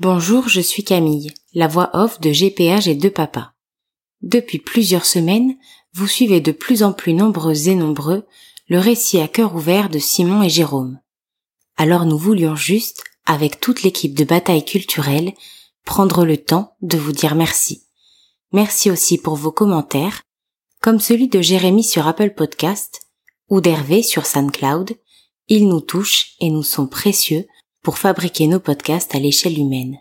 Bonjour, je suis Camille, la voix off de GPH et de Papa. Depuis plusieurs semaines, vous suivez de plus en plus nombreux et nombreux le récit à cœur ouvert de Simon et Jérôme. Alors nous voulions juste, avec toute l'équipe de Bataille culturelle, prendre le temps de vous dire merci. Merci aussi pour vos commentaires, comme celui de Jérémy sur Apple Podcast ou d'Hervé sur SoundCloud. Ils nous touchent et nous sont précieux pour fabriquer nos podcasts à l'échelle humaine.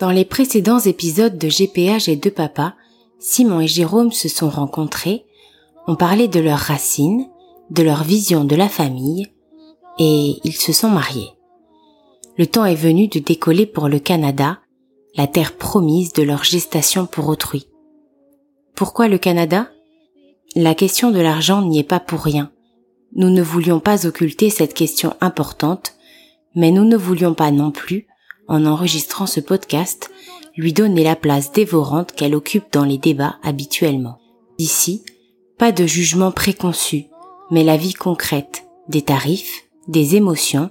Dans les précédents épisodes de GPH et de Papa, Simon et Jérôme se sont rencontrés, ont parlé de leurs racines, de leur vision de la famille, et ils se sont mariés. Le temps est venu de décoller pour le Canada, la terre promise de leur gestation pour autrui. Pourquoi le Canada? La question de l'argent n'y est pas pour rien. Nous ne voulions pas occulter cette question importante, mais nous ne voulions pas non plus, en enregistrant ce podcast, lui donner la place dévorante qu'elle occupe dans les débats habituellement. Ici, pas de jugement préconçu, mais la vie concrète, des tarifs, des émotions,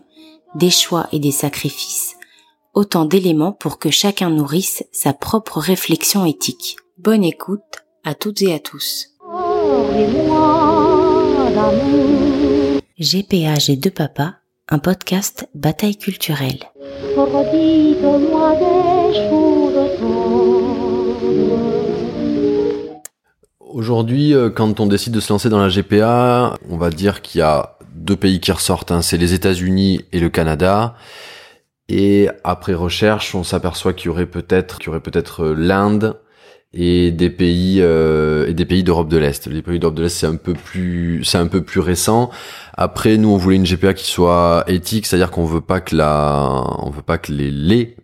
des choix et des sacrifices, autant d'éléments pour que chacun nourrisse sa propre réflexion éthique. Bonne écoute à toutes et à tous. Et deux papas, un podcast bataille culturelle. Aujourd'hui, euh, quand on décide de se lancer dans la GPA, on va dire qu'il y a deux pays qui ressortent, hein. c'est les États-Unis et le Canada. Et après recherche, on s'aperçoit qu'il y aurait peut-être, qu'il y aurait peut-être euh, l'Inde et des pays euh, et des pays d'Europe de l'Est. Les pays d'Europe de l'Est, c'est un peu plus, c'est un peu plus récent. Après, nous, on voulait une GPA qui soit éthique, c'est-à-dire qu'on veut pas que la, on veut pas que les les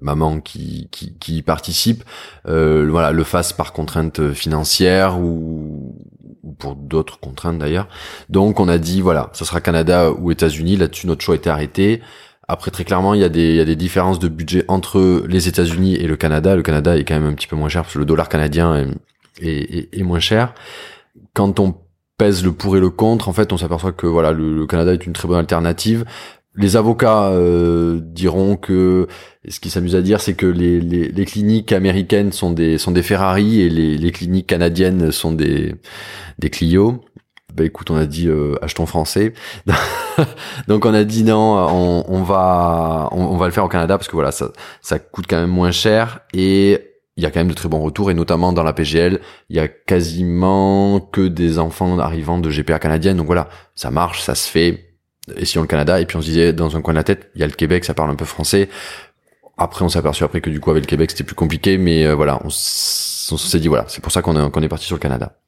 mamans qui qui, qui participent, euh, voilà, le fassent par contrainte financière ou ou pour d'autres contraintes d'ailleurs. Donc on a dit voilà, ça sera Canada ou États-Unis. Là-dessus notre choix était arrêté. Après très clairement il y a des il y a des différences de budget entre les États-Unis et le Canada. Le Canada est quand même un petit peu moins cher parce que le dollar canadien est, est, est moins cher. Quand on pèse le pour et le contre, en fait on s'aperçoit que voilà le, le Canada est une très bonne alternative les avocats euh, diront que ce qui s'amuse à dire, c'est que les, les, les, cliniques américaines sont des sont des Ferrari et les, les cliniques canadiennes sont des des Clio. Bah écoute, on a dit euh, achetons français. Donc on a dit non, on, va on, va le faire au Canada parce que voilà, ça ça coûte quand même moins cher et il y a quand même de très bons retours et notamment dans la PGL, il y a quasiment que des enfants arrivant de GPA canadienne. Donc voilà, ça marche, ça se fait et si on le Canada, et puis on se disait dans un coin de la tête, il y a le Québec, ça parle un peu français. Après, on s'est aperçu après que du coup avec le Québec c'était plus compliqué, mais euh, voilà, on s'est dit voilà, c'est pour ça qu'on qu'on est parti sur le Canada.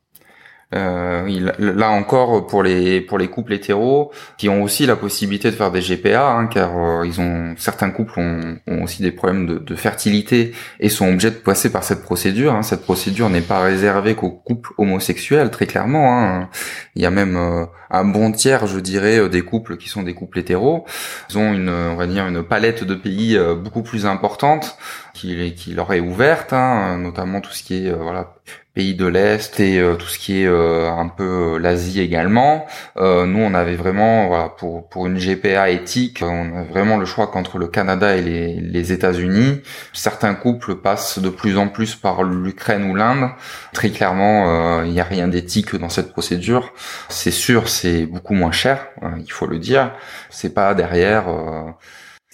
Euh, là encore pour les pour les couples hétéros qui ont aussi la possibilité de faire des GPA, hein, car euh, ils ont certains couples ont, ont aussi des problèmes de, de, fertilité et sont obligés de passer par cette procédure. Hein. Cette procédure n'est pas réservée qu'aux couples homosexuels, très clairement. Hein. Il y a même euh, un bon tiers, je dirais, euh, des couples qui sont des couples hétéros. Ils ont une, on va dire, une palette de pays beaucoup plus importante qui, qui leur est ouverte, hein, notamment tout ce qui est voilà pays de l'Est et euh, tout ce qui est euh, un peu euh, l'Asie également. nous, on avait vraiment, voilà, pour, pour une GPA éthique, on a vraiment le choix qu'entre le Canada et les, les États-Unis. Certains couples passent de plus en plus par l'Ukraine ou l'Inde. Très clairement, il n'y a rien d'éthique dans cette procédure. C'est sûr, c'est beaucoup moins cher, il faut le dire. C'est pas derrière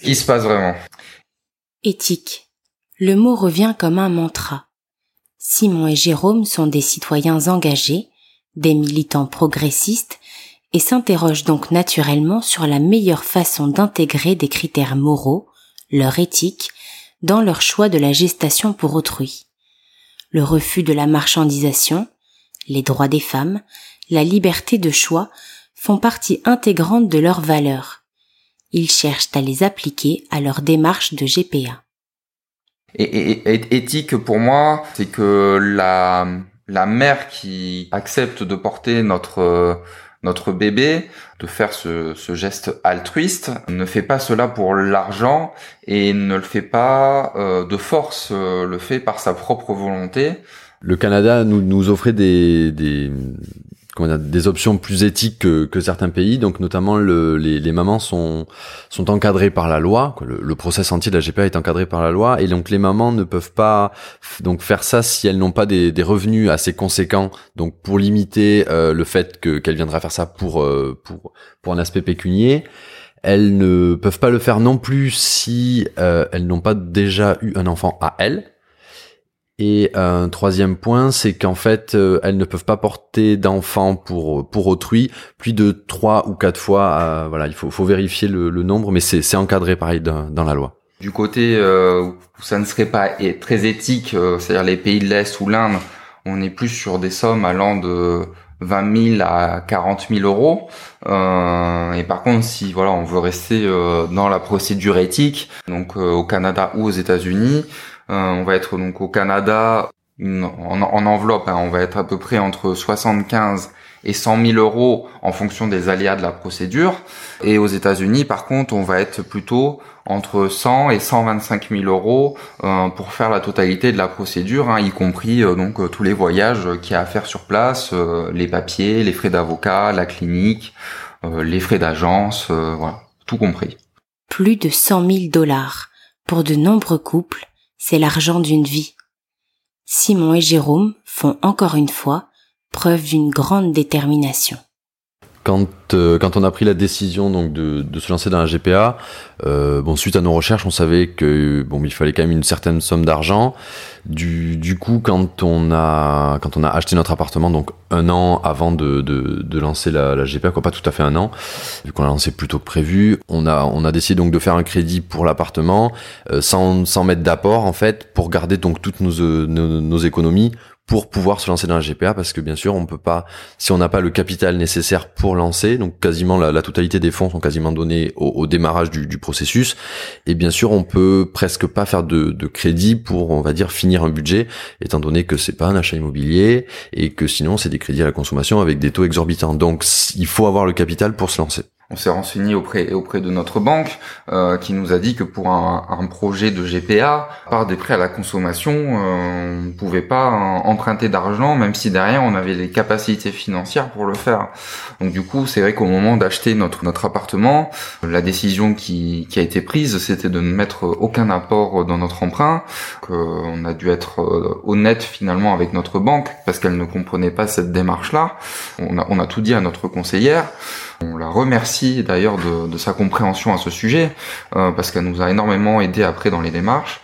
qui se passe vraiment. Éthique. Le mot revient comme un mantra Simon et Jérôme sont des citoyens engagés, des militants progressistes, et s'interrogent donc naturellement sur la meilleure façon d'intégrer des critères moraux, leur éthique, dans leur choix de la gestation pour autrui. Le refus de la marchandisation, les droits des femmes, la liberté de choix font partie intégrante de leurs valeurs. Ils cherchent à les appliquer à leur démarche de GPA. Et, éthique pour moi, c'est que la la mère qui accepte de porter notre notre bébé, de faire ce, ce geste altruiste, ne fait pas cela pour l'argent et ne le fait pas euh, de force, euh, le fait par sa propre volonté. Le Canada nous, nous offrait des, des des options plus éthiques que, que, certains pays. Donc notamment le, les, les, mamans sont sont encadrées par la loi. Le, le, process entier de la GPA est encadré par la loi et donc les mamans ne peuvent pas donc faire ça si elles n'ont pas des, des, revenus assez conséquents. Donc pour limiter euh, le fait que qu'elles viendraient faire ça pour euh, pour pour un aspect pécunier. Elles ne peuvent pas le faire non plus si euh, elles n'ont pas déjà eu un enfant à elles. Et un troisième point, c'est qu'en fait, euh, elles ne peuvent pas porter d'enfants pour pour autrui plus de trois ou quatre fois. Euh, voilà, il faut, faut vérifier le, nombre, mais c'est encadré pareil dans, dans, la loi. Du côté euh, où ça ne serait pas très éthique, c'est-à-dire les pays de l'Est ou l'Inde, on est plus sur des sommes allant de 20 000 à 40 000 euros. et par contre, si voilà, on veut rester dans la procédure éthique, donc au Canada ou aux États-Unis, euh, on va être donc au Canada en, enveloppe, hein, on va être à peu près entre 75 et 100 000 euros en fonction des aléas de la procédure. Et aux États-Unis, par contre, on va être plutôt entre 100 et 125 000 euros euh, pour faire la totalité de la procédure, hein, y compris euh, donc tous les voyages qu'il y a à faire sur place, les papiers, les frais d'avocat, la clinique, les frais d'agence, voilà, tout compris. Plus de 100 000 dollars pour de nombreux couples c'est l'argent d'une vie. Simon et Jérôme font encore une fois preuve d'une grande détermination. Quand, euh, quand on a pris la décision donc de, se lancer dans la GPA, euh, bon suite à nos recherches, on savait que bon il fallait quand même une certaine somme d'argent. Du, coup, quand on a quand on a acheté notre appartement, donc un an avant de, de, lancer la, la, GPA, quoi pas tout à fait un an, vu qu'on a lancé plus tôt que prévu, on a on a décidé donc de faire un crédit pour l'appartement euh, sans sans mettre d'apport en fait pour garder donc toutes nos, nos économies pour pouvoir se lancer dans la GPA parce que bien sûr on peut pas si on n'a pas le capital nécessaire pour lancer donc quasiment la, totalité des fonds sont quasiment donnés au, démarrage du, processus. Et bien sûr on peut presque pas faire de, de, crédit pour on va dire finir un budget étant donné que c'est pas un achat immobilier et que sinon c'est des crédits à la consommation avec des taux exorbitants. Donc il faut avoir le capital pour se lancer on s'est renseigné auprès auprès de notre banque euh, qui nous a dit que pour un, un, projet de GPA, par des prêts à la consommation, euh, on pouvait pas emprunter d'argent, même si derrière on avait les capacités financières pour le faire. Donc du coup, c'est vrai qu'au moment d'acheter notre notre appartement, la décision qui, qui a été prise, c'était de ne mettre aucun apport dans notre emprunt. On a dû être euh, honnête finalement avec notre banque parce qu'elle ne comprenait pas cette démarche-là. On a, on a tout dit à notre conseillère. On la remercie d'ailleurs de, sa compréhension à ce sujet, euh, parce qu'elle nous a énormément aidé après dans les démarches.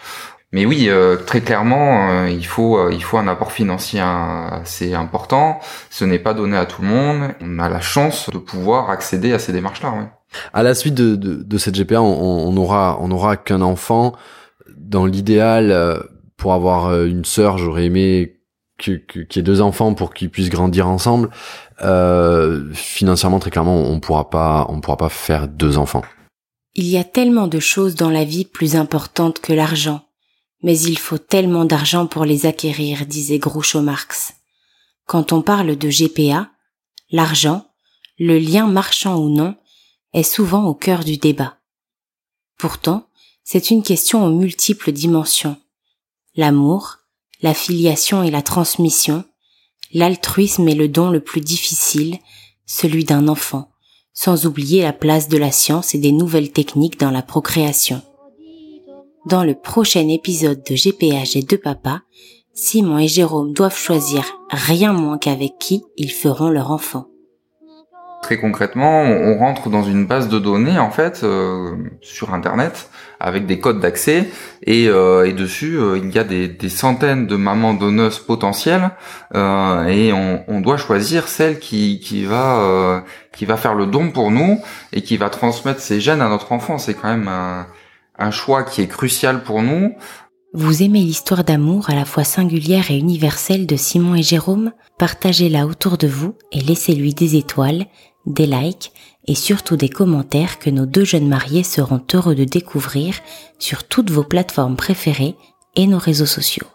Mais oui, euh, très clairement, euh, il faut il faut un apport financier assez important. Ce n'est pas donné à tout le monde. On a la chance de pouvoir accéder à ces démarches-là. Oui. À la suite de, de, cette GPA, on, on, aura on aura qu'un enfant. Dans l'idéal, pour avoir une sœur, j'aurais aimé qu'il y ait deux enfants pour qu'ils puissent grandir ensemble. Euh, financièrement, très clairement, on pourra pas, on pourra pas faire deux enfants. Il y a tellement de choses dans la vie plus importantes que l'argent, mais il faut tellement d'argent pour les acquérir, disait Groucho Marx. Quand on parle de GPA, l'argent, le lien marchand ou non, est souvent au cœur du débat. Pourtant, c'est une question aux multiples dimensions. L'amour, la filiation et la transmission, l'altruisme est le don le plus difficile, celui d'un enfant, sans oublier la place de la science et des nouvelles techniques dans la procréation. Dans le prochain épisode de GPH et de Papa, Simon et Jérôme doivent choisir rien moins qu'avec qui ils feront leur enfant. Très concrètement, on rentre dans une base de données en fait euh, sur Internet avec des codes d'accès et, euh, et, dessus euh, il y a des, centaines de mamans donneuses potentielles et on, on, doit choisir celle qui, qui va qui va faire le don pour nous et qui va transmettre ses gènes à notre enfant. C'est quand même un choix qui est crucial pour nous. Vous aimez l'histoire d'amour à la fois singulière et universelle de Simon et Jérôme? Partagez-la autour de vous et laissez-lui des étoiles, des likes et surtout des commentaires que nos deux jeunes mariés seront heureux de découvrir sur toutes vos plateformes préférées et nos réseaux sociaux.